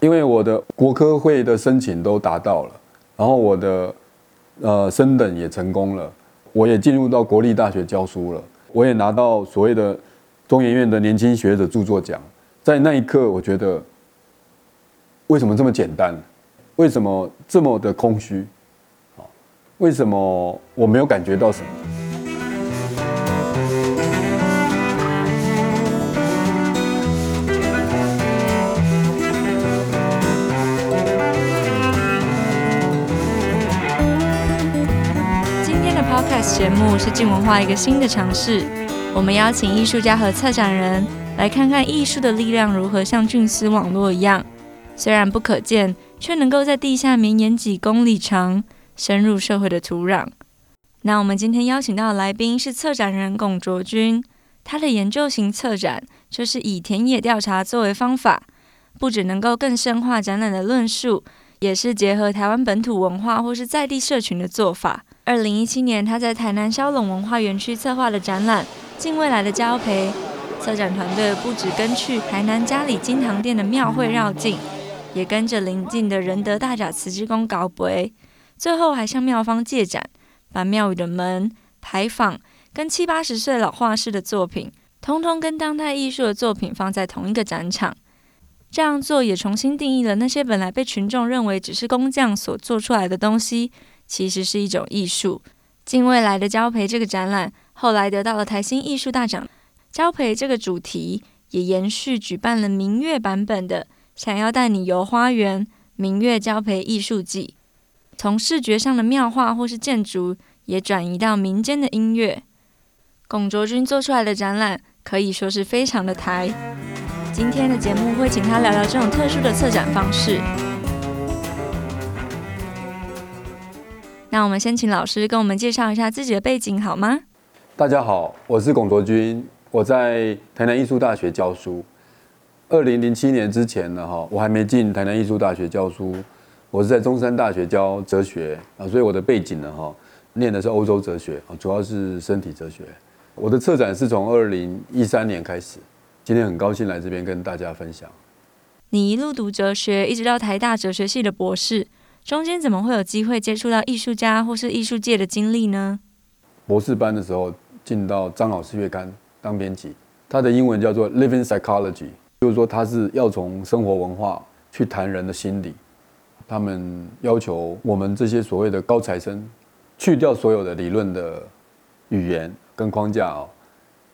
因为我的国科会的申请都达到了，然后我的呃升等也成功了，我也进入到国立大学教书了，我也拿到所谓的中研院的年轻学者著作奖。在那一刻，我觉得为什么这么简单？为什么这么的空虚？为什么我没有感觉到什么？是镜文化一个新的尝试，我们邀请艺术家和策展人来看看艺术的力量如何像菌丝网络一样，虽然不可见，却能够在地下绵延几公里长。深入社会的土壤。那我们今天邀请到的来宾是策展人龚卓军，他的研究型策展就是以田野调查作为方法，不只能够更深化展览的论述，也是结合台湾本土文化或是在地社群的做法。二零一七年，他在台南萧陇文化园区策划的展览《近未来的交陪》，策展团队不止跟去台南嘉里金堂殿的庙会绕境，也跟着邻近的仁德大甲慈济宫搞陪。最后还向庙方借展，把庙宇的门牌坊跟七八十岁老画师的作品，通通跟当代艺术的作品放在同一个展场。这样做也重新定义了那些本来被群众认为只是工匠所做出来的东西，其实是一种艺术。近未来的交培这个展览，后来得到了台新艺术大奖。交培这个主题也延续举办了明月版本的“想要带你游花园”明月交培艺术季。从视觉上的妙画或是建筑，也转移到民间的音乐。龚卓君做出来的展览可以说是非常的台。今天的节目会请他聊聊这种特殊的策展方式。那我们先请老师跟我们介绍一下自己的背景好吗？大家好，我是龚卓君，我在台南艺术大学教书。二零零七年之前呢，哈，我还没进台南艺术大学教书。我是在中山大学教哲学啊，所以我的背景呢，哈，念的是欧洲哲学啊，主要是身体哲学。我的策展是从二零一三年开始，今天很高兴来这边跟大家分享。你一路读哲学，一直到台大哲学系的博士，中间怎么会有机会接触到艺术家或是艺术界的经历呢？博士班的时候进到张老师月刊当编辑，他的英文叫做 Living Psychology，就是说他是要从生活文化去谈人的心理。他们要求我们这些所谓的高材生，去掉所有的理论的语言跟框架啊，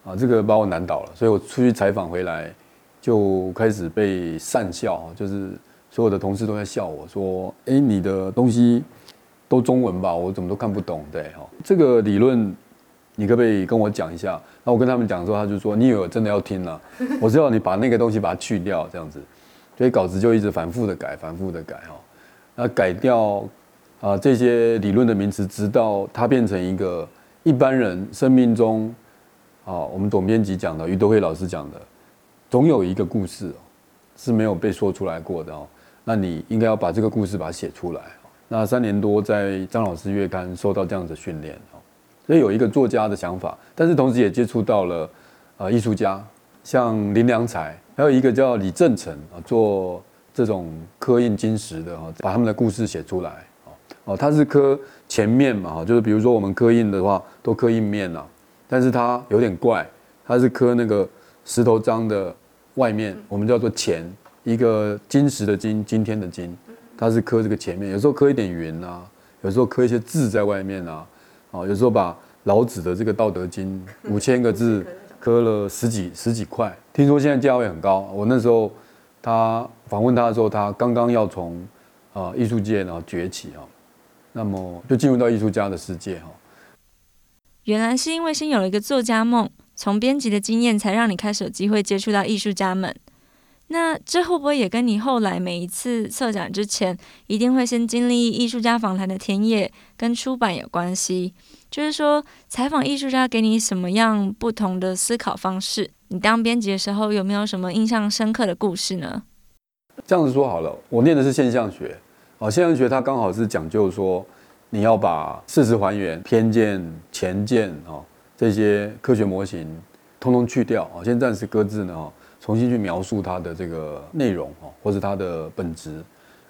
啊，这个把我难倒了。所以我出去采访回来，就开始被讪笑，就是所有的同事都在笑我说：“哎，你的东西都中文吧？我怎么都看不懂？”对，哈，这个理论你可不可以跟我讲一下？那我跟他们讲的时候，他就说：“你以为我真的要听了？我知道你把那个东西把它去掉，这样子。”所以稿子就一直反复的改，反复的改，哈。那改掉啊这些理论的名词，直到它变成一个一般人生命中啊，我们总编辑讲的，余德辉老师讲的，总有一个故事是没有被说出来过的哦。那你应该要把这个故事把它写出来。那三年多在张老师月刊受到这样子训练，所以有一个作家的想法，但是同时也接触到了呃艺术家，像林良才，还有一个叫李正成啊做。这种刻印金石的哈，把他们的故事写出来哦，他是刻前面嘛哈，就是比如说我们刻印的话都刻印面呐，但是他有点怪，他是刻那个石头章的外面，我们叫做前一个金石的金，今天的金，它是刻这个前面，有时候刻一点云啊，有时候刻一些字在外面啊，啊有时候把老子的这个《道德经》五千个字刻了十几十几块，听说现在价位很高，我那时候。他访问他的时候，他刚刚要从啊艺术界然后崛起啊，那么就进入到艺术家的世界哈。原来是因为先有了一个作家梦，从编辑的经验才让你开始有机会接触到艺术家们。那这会不会也跟你后来每一次策展之前，一定会先经历艺术家访谈的田野跟出版有关系？就是说，采访艺术家给你什么样不同的思考方式？你当编辑的时候有没有什么印象深刻的故事呢？这样子说好了，我念的是现象学，哦，现象学它刚好是讲究说，你要把事实还原、偏见、前见，哦，这些科学模型通通去掉，哦，先暂时搁置呢，哦，重新去描述它的这个内容哦，或是它的本质。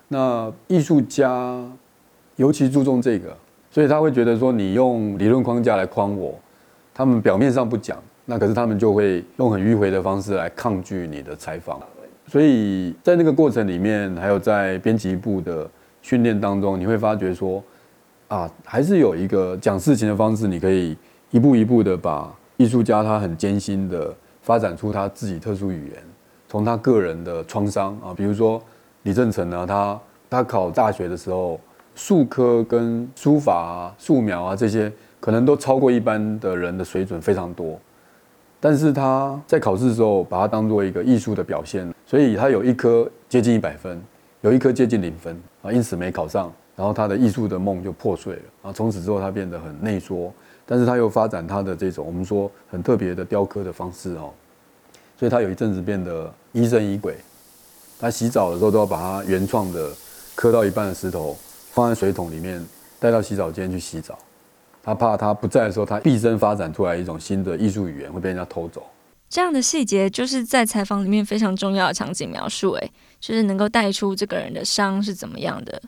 那艺术家尤其注重这个，所以他会觉得说，你用理论框架来框我，他们表面上不讲，那可是他们就会用很迂回的方式来抗拒你的采访。所以在那个过程里面，还有在编辑部的训练当中，你会发觉说，啊，还是有一个讲事情的方式，你可以一步一步的把艺术家他很艰辛的发展出他自己特殊语言，从他个人的创伤啊，比如说。李正成呢，他他考大学的时候，数科跟书法啊、素描啊这些，可能都超过一般的人的水准非常多。但是他在考试的时候，把它当做一个艺术的表现，所以他有一科接近一百分，有一科接近零分啊，因此没考上。然后他的艺术的梦就破碎了啊，从此之后他变得很内缩，但是他又发展他的这种我们说很特别的雕刻的方式哦，所以他有一阵子变得疑神疑鬼。他洗澡的时候都要把他原创的刻到一半的石头放在水桶里面，带到洗澡间去洗澡。他怕他不在的时候，他毕生发展出来一种新的艺术语言会被人家偷走。这样的细节就是在采访里面非常重要的场景描述，哎，就是能够带出这个人的伤是怎么样的。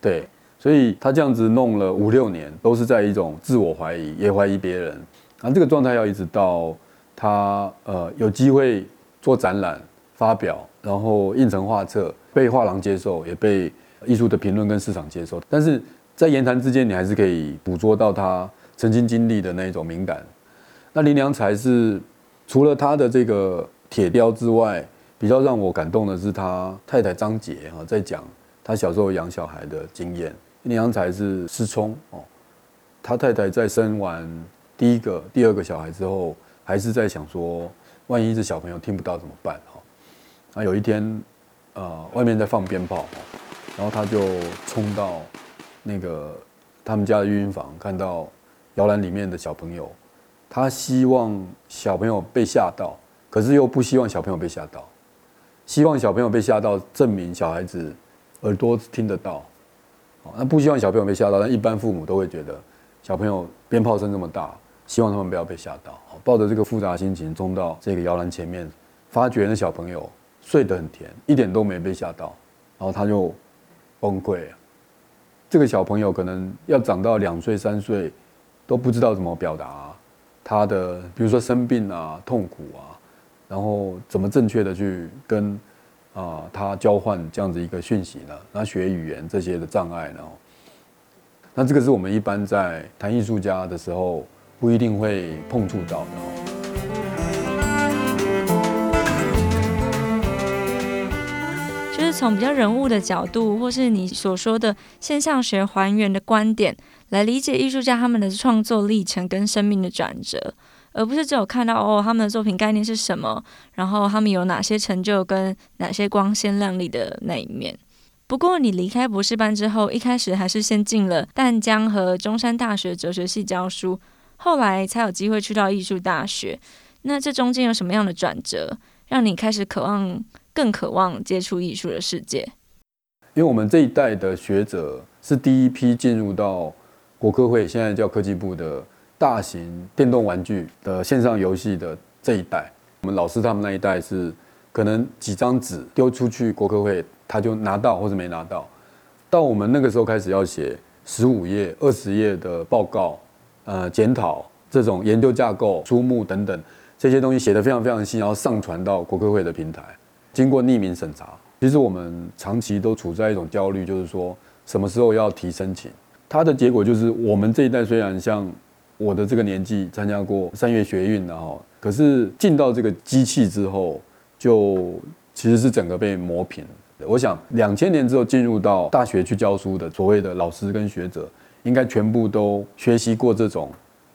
对，所以他这样子弄了五六年，都是在一种自我怀疑，也怀疑别人。然后这个状态要一直到他呃有机会做展览发表。然后印成画册，被画廊接受，也被艺术的评论跟市场接受。但是在言谈之间，你还是可以捕捉到他曾经经历的那一种敏感。那林良才是除了他的这个铁雕之外，比较让我感动的是他太太张杰哈，在讲他小时候养小孩的经验。林良才是失聪哦，他太太在生完第一个、第二个小孩之后，还是在想说，万一这小朋友听不到怎么办？哈啊，有一天，呃，外面在放鞭炮，然后他就冲到那个他们家的育婴房，看到摇篮里面的小朋友，他希望小朋友被吓到，可是又不希望小朋友被吓到，希望小朋友被吓到，证明小孩子耳朵听得到，那不希望小朋友被吓到，但一般父母都会觉得小朋友鞭炮声这么大，希望他们不要被吓到，抱着这个复杂心情冲到这个摇篮前面，发觉那小朋友。睡得很甜，一点都没被吓到，然后他就崩溃了。这个小朋友可能要长到两岁三岁，都不知道怎么表达他的，比如说生病啊、痛苦啊，然后怎么正确的去跟啊他交换这样子一个讯息呢？那学语言这些的障碍呢？那这个是我们一般在谈艺术家的时候不一定会碰触到的。就是从比较人物的角度，或是你所说的现象学还原的观点来理解艺术家他们的创作历程跟生命的转折，而不是只有看到哦他们的作品概念是什么，然后他们有哪些成就跟哪些光鲜亮丽的那一面。不过你离开博士班之后，一开始还是先进了淡江和中山大学哲学系教书，后来才有机会去到艺术大学。那这中间有什么样的转折，让你开始渴望？更渴望接触艺术的世界，因为我们这一代的学者是第一批进入到国科会，现在叫科技部的大型电动玩具的线上游戏的这一代。我们老师他们那一代是可能几张纸丢出去国科会，他就拿到或者没拿到。到我们那个时候开始要写十五页、二十页的报告，呃，检讨这种研究架构、书目等等这些东西写得非常非常细，然后上传到国科会的平台。经过匿名审查，其实我们长期都处在一种焦虑，就是说什么时候要提申请。它的结果就是，我们这一代虽然像我的这个年纪参加过三月学运，然后可是进到这个机器之后，就其实是整个被磨平。我想两千年之后进入到大学去教书的所谓的老师跟学者，应该全部都学习过这种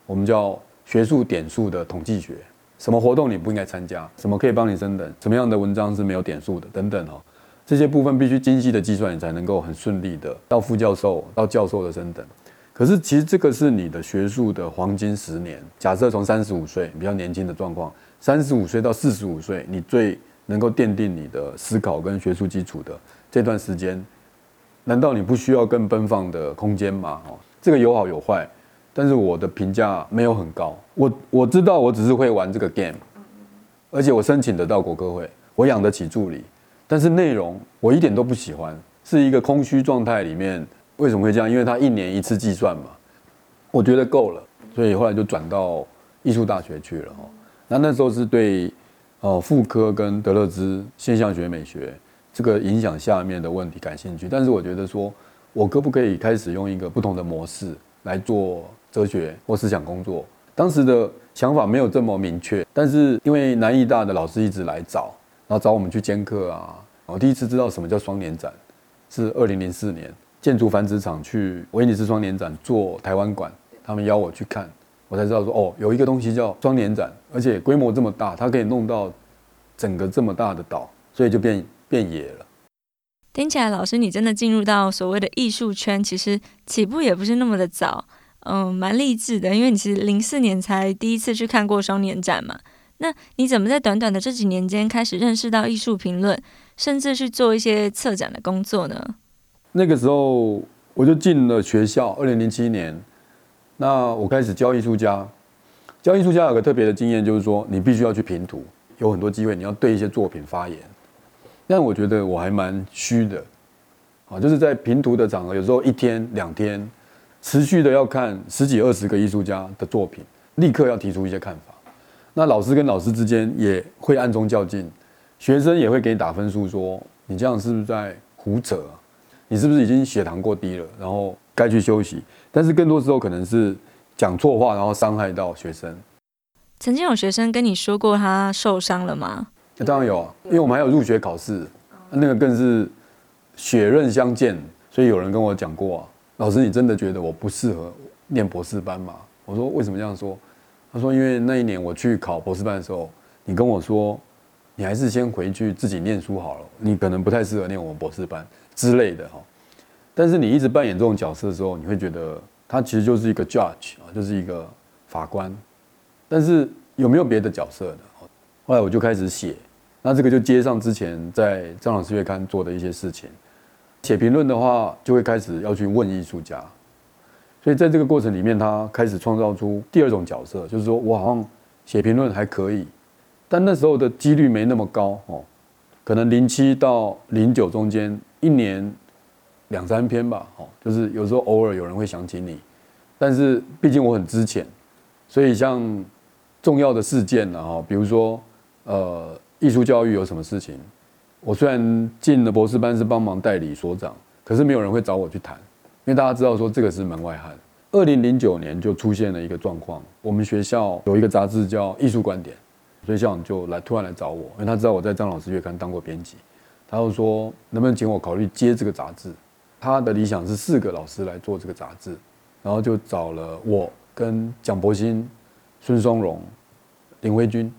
我们叫学术点数的统计学。什么活动你不应该参加？什么可以帮你升等？什么样的文章是没有点数的？等等哦，这些部分必须精细的计算，你才能够很顺利的到副教授、到教授的升等。可是其实这个是你的学术的黄金十年。假设从三十五岁比较年轻的状况，三十五岁到四十五岁，你最能够奠定你的思考跟学术基础的这段时间，难道你不需要更奔放的空间吗？哦，这个有好有坏。但是我的评价没有很高，我我知道我只是会玩这个 game，而且我申请得到国科会，我养得起助理，但是内容我一点都不喜欢，是一个空虚状态里面。为什么会这样？因为他一年一次计算嘛，我觉得够了，所以后来就转到艺术大学去了哈。那那时候是对哦妇科跟德勒兹现象学美学这个影响下面的问题感兴趣，但是我觉得说，我可不可以开始用一个不同的模式来做哲学或思想工作？当时的想法没有这么明确，但是因为南艺大的老师一直来找，然后找我们去兼课啊，我第一次知道什么叫双年展，是二零零四年。建筑繁殖场去威尼斯双年展做台湾馆，他们邀我去看，我才知道说哦，有一个东西叫双年展，而且规模这么大，它可以弄到整个这么大的岛，所以就变变野了。听起来，老师你真的进入到所谓的艺术圈，其实起步也不是那么的早，嗯，蛮励志的，因为你其实零四年才第一次去看过双年展嘛。那你怎么在短短的这几年间开始认识到艺术评论，甚至去做一些策展的工作呢？那个时候我就进了学校，二零零七年，那我开始教艺术家。教艺术家有个特别的经验，就是说你必须要去评图，有很多机会你要对一些作品发言。但我觉得我还蛮虚的，啊，就是在评图的场合，有时候一天两天，持续的要看十几二十个艺术家的作品，立刻要提出一些看法。那老师跟老师之间也会暗中较劲，学生也会给你打分数，说你这样是不是在胡扯？你是不是已经血糖过低了？然后该去休息。但是更多时候可能是讲错话，然后伤害到学生。曾经有学生跟你说过他受伤了吗？那当然有啊，因为我们还有入学考试，那个更是血刃相见。所以有人跟我讲过啊，老师，你真的觉得我不适合念博士班吗？我说为什么这样说？他说因为那一年我去考博士班的时候，你跟我说，你还是先回去自己念书好了，你可能不太适合念我们博士班。之类的哈，但是你一直扮演这种角色的时候，你会觉得他其实就是一个 judge 啊，就是一个法官。但是有没有别的角色呢？后来我就开始写，那这个就接上之前在张老师月刊做的一些事情。写评论的话，就会开始要去问艺术家。所以在这个过程里面，他开始创造出第二种角色，就是说我好像写评论还可以，但那时候的几率没那么高哦，可能零七到零九中间。一年两三篇吧，哦，就是有时候偶尔有人会想起你，但是毕竟我很资浅，所以像重要的事件呢，哈，比如说呃艺术教育有什么事情，我虽然进了博士班是帮忙代理所长，可是没有人会找我去谈，因为大家知道说这个是门外汉。二零零九年就出现了一个状况，我们学校有一个杂志叫《艺术观点》，所以校长就来突然来找我，因为他知道我在张老师月刊当过编辑。他就说能不能请我考虑接这个杂志？他的理想是四个老师来做这个杂志，然后就找了我跟蒋伯兴、孙松荣、林辉君，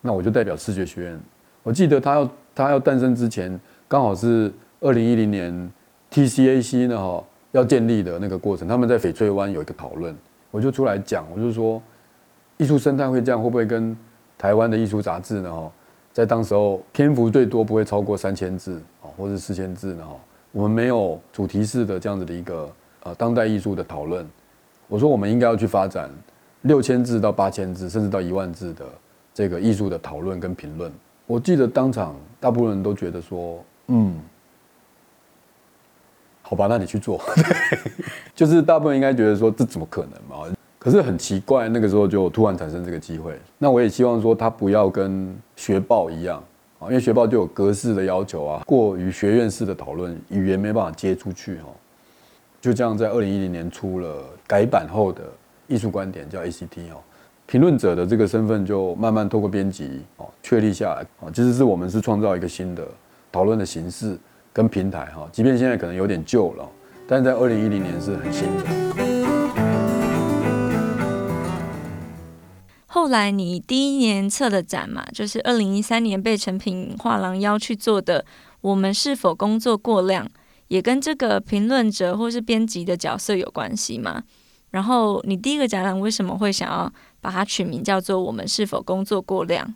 那我就代表视觉学院。我记得他要他要诞生之前，刚好是二零一零年 TCAC 呢哈要建立的那个过程，他们在翡翠湾有一个讨论，我就出来讲，我就说艺术生态会这样，会不会跟台湾的艺术杂志呢哈？在当时候，篇幅最多不会超过三千字啊，或者四千字呢。我们没有主题式的这样子的一个呃当代艺术的讨论。我说我们应该要去发展六千字到八千字，甚至到一万字的这个艺术的讨论跟评论。我记得当场大部分人都觉得说，嗯，好吧，那你去做。就是大部分应该觉得说，这怎么可能嘛？可是很奇怪，那个时候就突然产生这个机会。那我也希望说他不要跟学报一样啊，因为学报就有格式的要求啊，过于学院式的讨论，语言没办法接出去哈。就这样，在二零一零年出了改版后的艺术观点，叫 ACT 哦。评论者的这个身份就慢慢透过编辑哦确立下来啊。其实是我们是创造一个新的讨论的形式跟平台哈，即便现在可能有点旧了，但在二零一零年是很新的。后来你第一年策的展嘛，就是二零一三年被诚品画廊邀去做的。我们是否工作过量，也跟这个评论者或是编辑的角色有关系吗？然后你第一个展览为什么会想要把它取名叫做“我们是否工作过量”？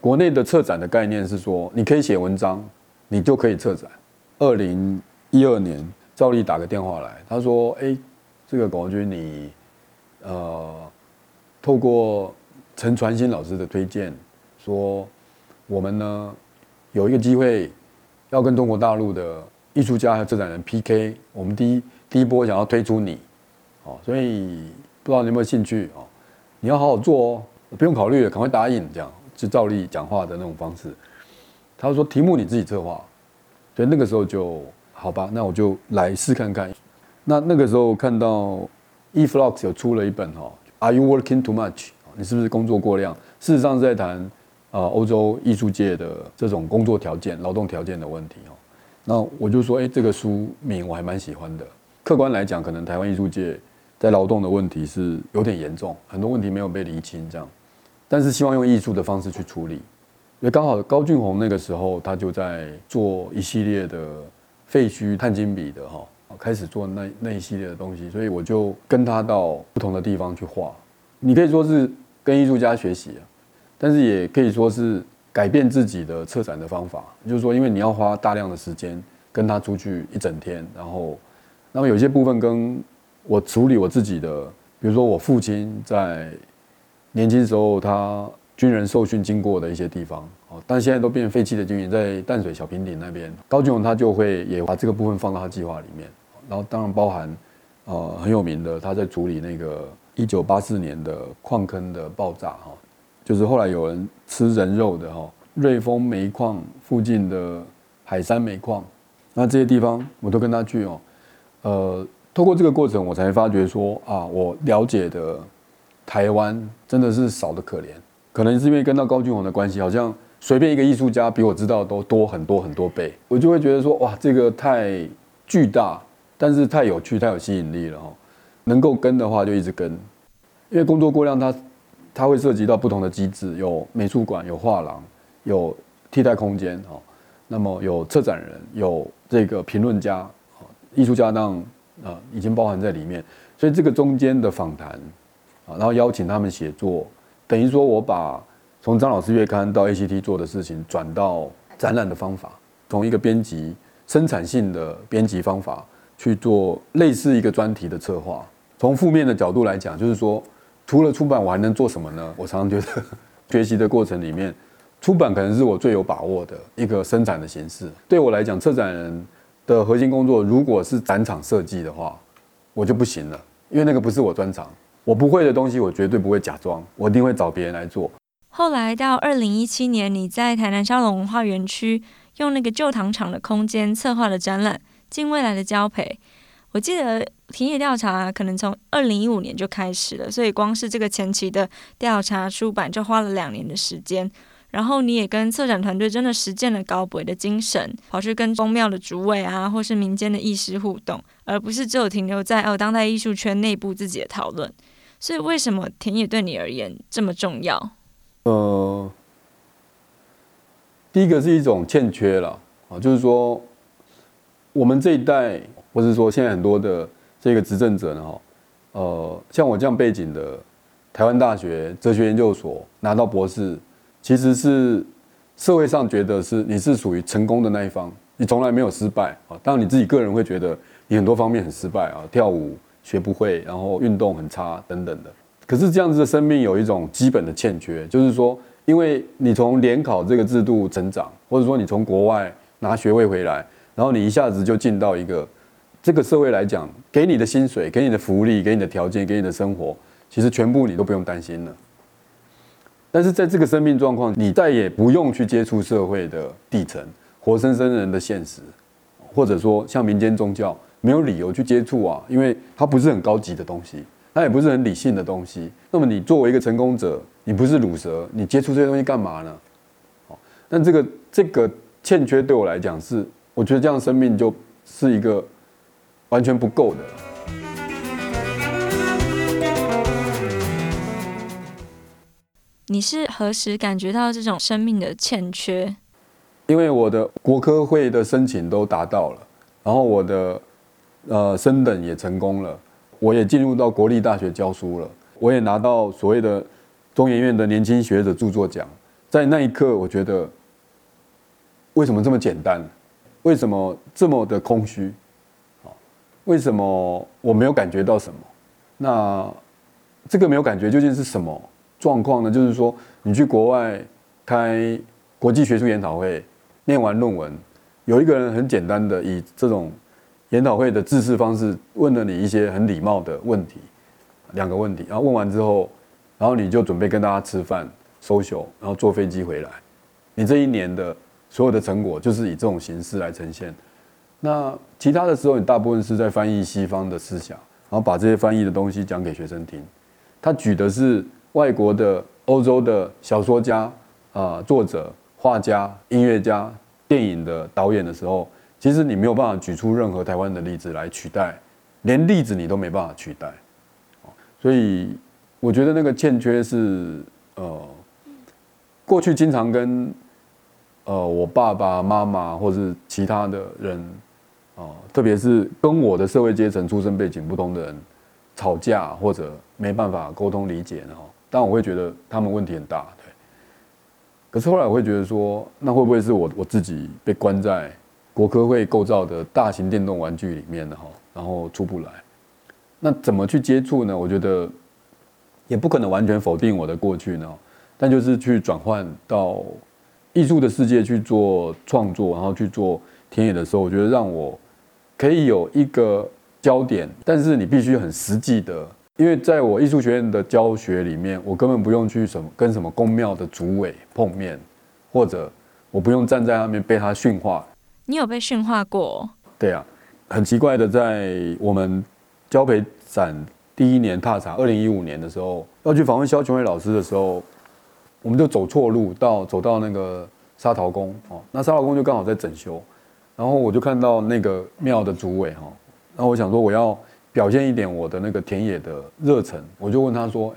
国内的策展的概念是说，你可以写文章，你就可以策展。二零一二年，赵丽打个电话来，他说：“哎，这个龚国军，你呃，透过。”陈传新老师的推荐，说我们呢有一个机会要跟中国大陆的艺术家和策展人 PK，我们第一第一波想要推出你，哦，所以不知道你有没有兴趣哦？你要好好做哦，不用考虑，赶快答应，这样就照例讲话的那种方式。他说题目你自己策划，所以那个时候就好吧，那我就来试看看。那那个时候看到 eFlox 有出了一本哈，Are you working too much？你是不是工作过量？事实上是在谈呃欧洲艺术界的这种工作条件、劳动条件的问题哦。那我就说，哎，这个书名我还蛮喜欢的。客观来讲，可能台湾艺术界在劳动的问题是有点严重，很多问题没有被厘清这样。但是希望用艺术的方式去处理。因为刚好高俊宏那个时候他就在做一系列的废墟碳金笔的哈。开始做那那一系列的东西，所以我就跟他到不同的地方去画。你可以说是跟艺术家学习，但是也可以说是改变自己的策展的方法。就是说，因为你要花大量的时间跟他出去一整天，然后，那么有些部分跟我处理我自己的，比如说我父亲在年轻时候他军人受训经过的一些地方哦。但现在都变废弃的军营，在淡水小平顶那边，高俊荣他就会也把这个部分放到他计划里面。然后当然包含，呃，很有名的，他在处理那个一九八四年的矿坑的爆炸哈，就是后来有人吃人肉的哈，瑞丰煤矿附近的海山煤矿，那这些地方我都跟他去哦，呃，透过这个过程，我才发觉说啊，我了解的台湾真的是少得可怜，可能是因为跟到高俊宏的关系，好像随便一个艺术家比我知道都多很多很多倍，我就会觉得说哇，这个太巨大。但是太有趣，太有吸引力了哈！能够跟的话就一直跟，因为工作过量它，它会涉及到不同的机制，有美术馆，有画廊，有替代空间哦。那么有策展人，有这个评论家，艺术家当啊已经包含在里面。所以这个中间的访谈啊，然后邀请他们写作，等于说我把从张老师月刊到 ACT 做的事情转到展览的方法，从一个编辑生产性的编辑方法。去做类似一个专题的策划。从负面的角度来讲，就是说，除了出版，我还能做什么呢？我常常觉得，学习的过程里面，出版可能是我最有把握的一个生产的形式。对我来讲，策展人的核心工作，如果是展场设计的话，我就不行了，因为那个不是我专长。我不会的东西，我绝对不会假装，我一定会找别人来做。后来到二零一七年，你在台南沙龙文化园区用那个旧糖厂的空间策划了展览。近未来的交培，我记得田野调查可能从二零一五年就开始了，所以光是这个前期的调查出版就花了两年的时间。然后你也跟策展团队真的实践了高博的精神，跑去跟宗庙的主委啊，或是民间的艺师互动，而不是只有停留在哦当代艺术圈内部自己的讨论。所以为什么田野对你而言这么重要？呃，第一个是一种欠缺了啊，就是说。我们这一代，或是说现在很多的这个执政者呢，哈，呃，像我这样背景的，台湾大学哲学研究所拿到博士，其实是社会上觉得是你是属于成功的那一方，你从来没有失败啊。当然你自己个人会觉得你很多方面很失败啊，跳舞学不会，然后运动很差等等的。可是这样子的生命有一种基本的欠缺，就是说，因为你从联考这个制度成长，或者说你从国外拿学位回来。然后你一下子就进到一个这个社会来讲，给你的薪水、给你的福利、给你的条件、给你的生活，其实全部你都不用担心了。但是在这个生命状况，你再也不用去接触社会的底层、活生生人的现实，或者说像民间宗教，没有理由去接触啊，因为它不是很高级的东西，它也不是很理性的东西。那么你作为一个成功者，你不是鲁蛇，你接触这些东西干嘛呢？好但这个这个欠缺对我来讲是。我觉得这样生命就是一个完全不够的。你是何时感觉到这种生命的欠缺？因为我的国科会的申请都达到了，然后我的呃升等也成功了，我也进入到国立大学教书了，我也拿到所谓的中研院的年轻学者著作奖。在那一刻，我觉得为什么这么简单？为什么这么的空虚？为什么我没有感觉到什么？那这个没有感觉究竟是什么状况呢？就是说，你去国外开国际学术研讨会，念完论文，有一个人很简单的以这种研讨会的制式方式问了你一些很礼貌的问题，两个问题，然后问完之后，然后你就准备跟大家吃饭 social，然后坐飞机回来，你这一年的所有的成果就是以这种形式来呈现。那其他的时候，你大部分是在翻译西方的思想，然后把这些翻译的东西讲给学生听。他举的是外国的、欧洲的小说家、啊、作者、画家、音乐家、电影的导演的时候，其实你没有办法举出任何台湾的例子来取代，连例子你都没办法取代。所以我觉得那个欠缺是呃，过去经常跟呃我爸爸妈妈或是其他的人。哦，特别是跟我的社会阶层、出身背景不同的人吵架，或者没办法沟通理解呢？哈，但我会觉得他们问题很大，对。可是后来我会觉得说，那会不会是我我自己被关在国科会构造的大型电动玩具里面呢？哈，然后出不来。那怎么去接触呢？我觉得也不可能完全否定我的过去呢，但就是去转换到艺术的世界去做创作，然后去做田野的时候，我觉得让我。可以有一个焦点，但是你必须很实际的，因为在我艺术学院的教学里面，我根本不用去什么跟什么宫庙的主委碰面，或者我不用站在那边被他训话。你有被训话过？对啊，很奇怪的，在我们交培展第一年踏查，二零一五年的时候要去访问肖琼伟老师的时候，我们就走错路，到走到那个沙陶宫哦，那沙陶宫就刚好在整修。然后我就看到那个庙的主委哈，然后我想说我要表现一点我的那个田野的热忱，我就问他说：“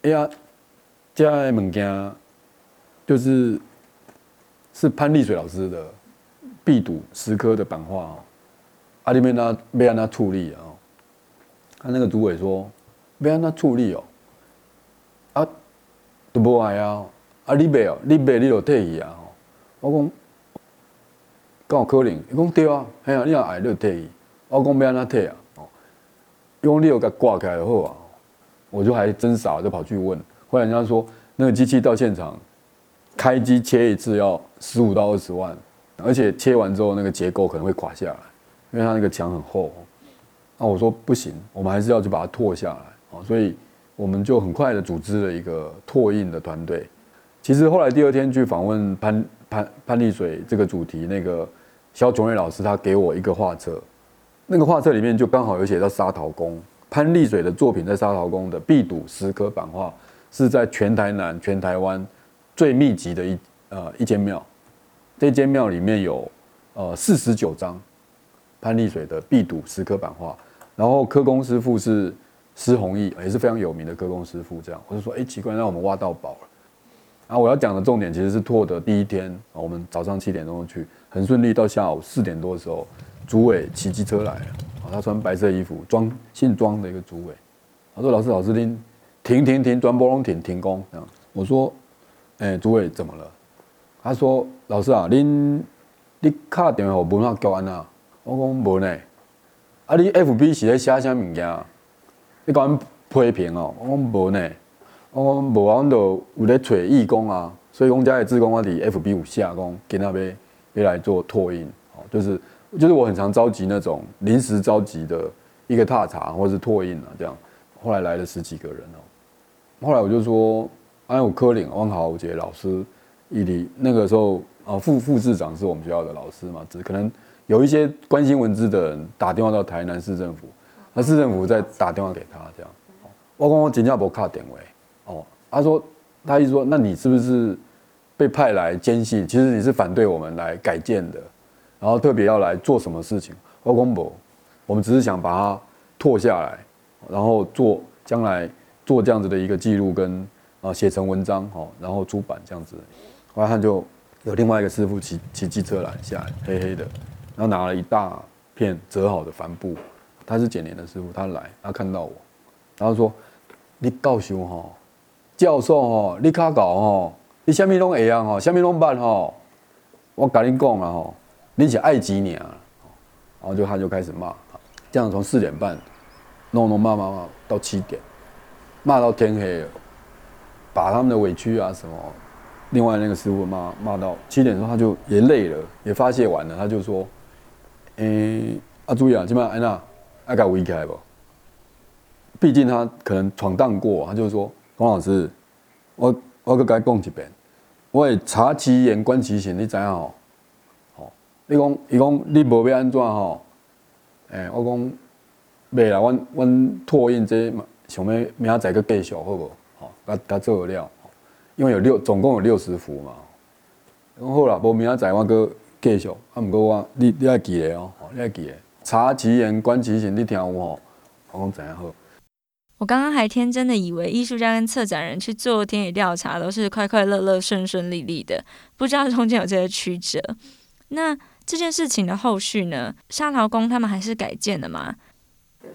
哎呀，这些物件就是是潘丽水老师的必读十科的版画哦，阿里面那没让他处理啊。”他那个主委说：“没让他处理哦，啊，都不爱啊，啊你买哦，你买你就退去啊。”我讲。刚好可能，伊讲对啊，嘿啊，你若爱就退去，我讲要安怎退啊？哦，伊讲你有甲挂起来就好啊，我就还真傻，就跑去问。后来人家说，那个机器到现场开机切一次要十五到二十万，而且切完之后那个结构可能会垮下来，因为它那个墙很厚。那我说不行，我们还是要去把它拓下来啊，所以我们就很快的组织了一个拓印的团队。其实后来第二天去访问潘。潘潘丽水这个主题，那个萧琼瑞老师他给我一个画册，那个画册里面就刚好有写到沙陶宫，潘丽水的作品在沙陶宫的必读十科版画，是在全台南、全台湾最密集的一呃一间庙，这间庙里面有呃四十九张潘丽水的必读十科版画，然后科工师傅是施弘毅，也是非常有名的科工师傅。这样我就说，哎、奇怪，那我们挖到宝了。然后我要讲的重点其实是拓的第一天，我们早上七点钟去，很顺利，到下午四点多的时候，主委骑机车来了，他穿白色衣服，庄姓庄的一个主委，他说：“老师，老师，您停停停，转波龙停停工。”这样，我说：“哎，主委怎么了？”他说：“老师啊，您你卡电话给文化局安啊？”我讲无呢，啊，你 FB 是在写啥物件？你讲批评哦？我讲无呢。我讲无啊，阮就有咧找义工啊，所以讲家里志工我伫 FB 有写讲，今仔要也来做拓印，哦，就是就是我很常召集那种临时召集的一个踏查或是拓印啊，这样，后来来了十几个人哦，后来我就说，哎，有柯林、汪豪杰老师，伊犁那个时候啊，副副市长是我们学校的老师嘛，只可能有一些关心文字的人打电话到台南市政府，那市政府再打电话给他，这样，我讲我真正无卡电话。哦，他说，他一说，那你是不是被派来监视？其实你是反对我们来改建的，然后特别要来做什么事情？我公布，我们只是想把它拓下来，然后做将来做这样子的一个记录跟啊写成文章哦，然后出版这样子。后来他就有另外一个师傅骑骑机车来下来，黑黑的，然后拿了一大片折好的帆布，他是剪年的师傅，他来，他看到我，然后说，你告诉我哈。教授哈，你卡搞哈，你虾米拢会样吼，虾米拢办吼，我跟你讲了吼，你是爱几年啊？然后就他就开始骂，这样从四点半弄弄骂骂骂到七点，骂到天黑，把他们的委屈啊什么另外那个师傅骂骂到七点的时候，他就也累了，也发泄完了，他就说：“诶、欸，阿朱啊，今晚安娜爱搞围开不？毕竟他可能闯荡过，他就说：龚老师，我我搁该讲一遍，我会察其言观其行，你知影吼？吼，你讲伊讲你无要安怎吼？诶、欸，我讲袂啦，阮阮拓印这想要明仔载搁继续好无？吼，甲甲做了。”因为有六，总共有六十幅嘛。讲好啦，无明仔载我搁继续，啊，毋过我你你爱记咧哦，你爱记咧。察其言，观其行，你听有吼，我讲怎样好。我刚刚还天真的以为艺术家跟策展人去做田野调查都是快快乐乐、顺顺利利的，不知道中间有这些曲折。那这件事情的后续呢？沙陶公他们还是改建的吗？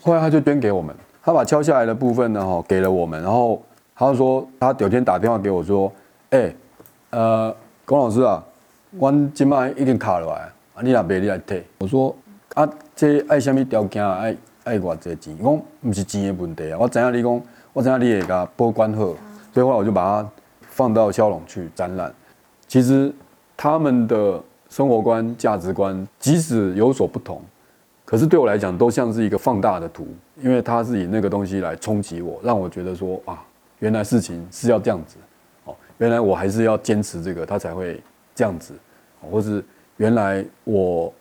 后来他就捐给我们，他把敲下来的部分呢，吼，给了我们，然后。他说，他有天打电话给我说，哎、呃，龚老师啊，我今麦已经卡了来，啊，你若买你来退。我说，啊，这爱什么条件啊？爱爱偌济钱？伊讲不是钱的问题啊，我知影你讲，我知影你会甲保管好，所以后来我就把它放到萧壠去展览。其实他们的生活观、价值观，即使有所不同，可是对我来讲，都像是一个放大的图，因为它是以那个东西来冲击我，让我觉得说，啊。原来事情是要这样子，哦，原来我还是要坚持这个，他才会这样子，或是原来我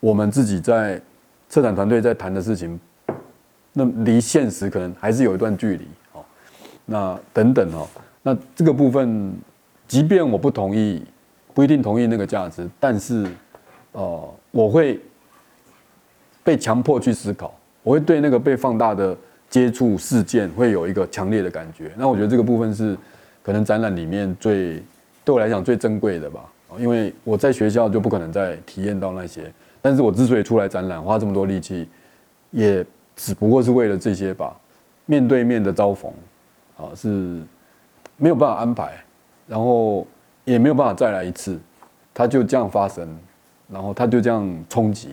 我们自己在策展团队在谈的事情，那离现实可能还是有一段距离，哦，那等等哦，那这个部分，即便我不同意，不一定同意那个价值，但是，呃，我会被强迫去思考，我会对那个被放大的。接触事件会有一个强烈的感觉，那我觉得这个部分是可能展览里面最对我来讲最珍贵的吧，因为我在学校就不可能再体验到那些，但是我之所以出来展览，花这么多力气，也只不过是为了这些吧。面对面的遭逢，啊，是没有办法安排，然后也没有办法再来一次，它就这样发生，然后它就这样冲击。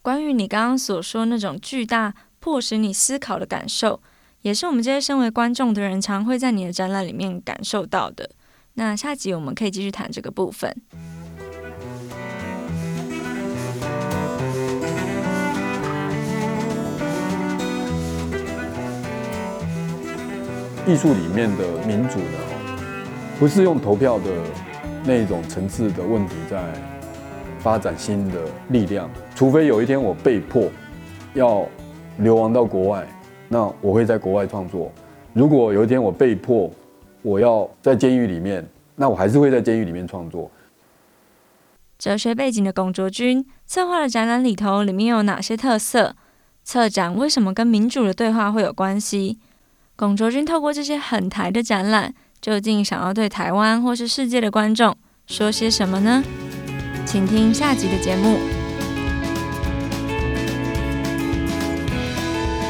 关于你刚刚所说那种巨大。迫使你思考的感受，也是我们这些身为观众的人常会在你的展览里面感受到的。那下集我们可以继续谈这个部分。艺术里面的民主呢，不是用投票的那种层次的问题在发展新的力量，除非有一天我被迫要。流亡到国外，那我会在国外创作。如果有一天我被迫我要在监狱里面，那我还是会在监狱里面创作。哲学背景的龚卓君策划的展览里头，里面有哪些特色？策展为什么跟民主的对话会有关系？龚卓君透过这些很台的展览，究竟想要对台湾或是世界的观众说些什么呢？请听下集的节目。